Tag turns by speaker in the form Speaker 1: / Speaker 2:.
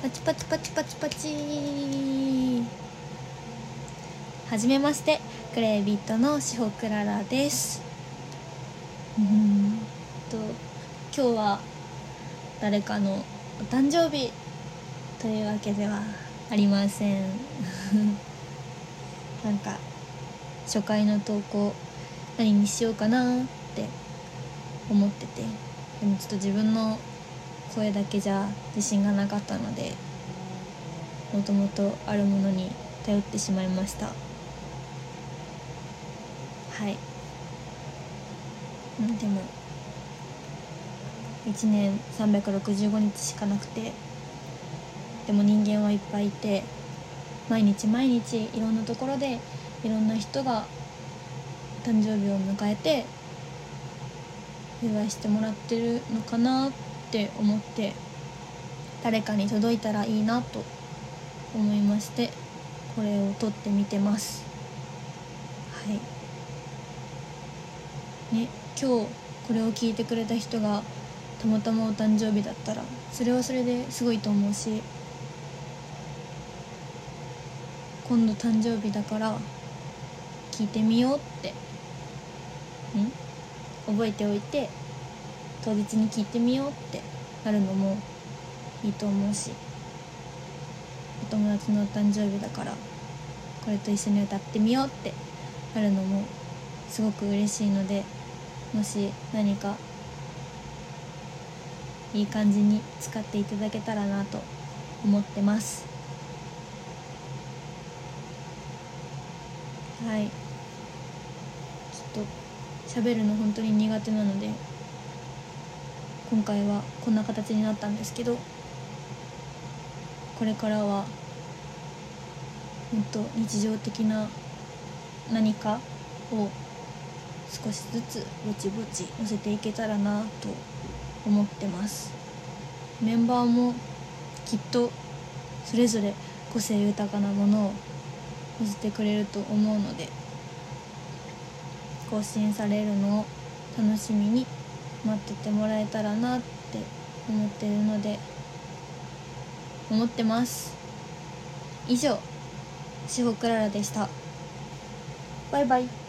Speaker 1: パチパチパチパチパチ。はじめましてクレイビットのしほくららです。うん。と今日は誰かのお誕生日というわけではありません。なんか初回の投稿何にしようかなって思ってて。でもちょっと自分の声だけじゃ自信がなかったのでもともとあるものに頼ってしまいました。はい。でも1年365日しかなくてでも人間はいっぱいいて毎日毎日いろんなところでいろんな人が誕生日を迎えて祝いしてもらってるのかなってって思って誰かに届いたらいいなと思いましてこれを撮ってみてます。はい。ね今日これを聞いてくれた人がたまたまお誕生日だったらそれはそれですごいと思うし今度誕生日だから聞いてみようってん覚えておいて当日に聞いてみようってなるのもいいと思うしお友達のお誕生日だからこれと一緒に歌ってみようってなるのもすごく嬉しいのでもし何かいい感じに使っていただけたらなと思ってます。はい。ちょっと喋るの本当に苦手なので今回はこんな形になったんですけどこれからはもっと日常的な何かを少しずつぼちぼち載せていけたらなと思ってます。メンバーもきっとそれぞれ個性豊かなものを載せてくれると思うので更新されるのを楽しみに待っててもらえたらなって思ってるので思ってます。以上しほくららでした。バイバイ。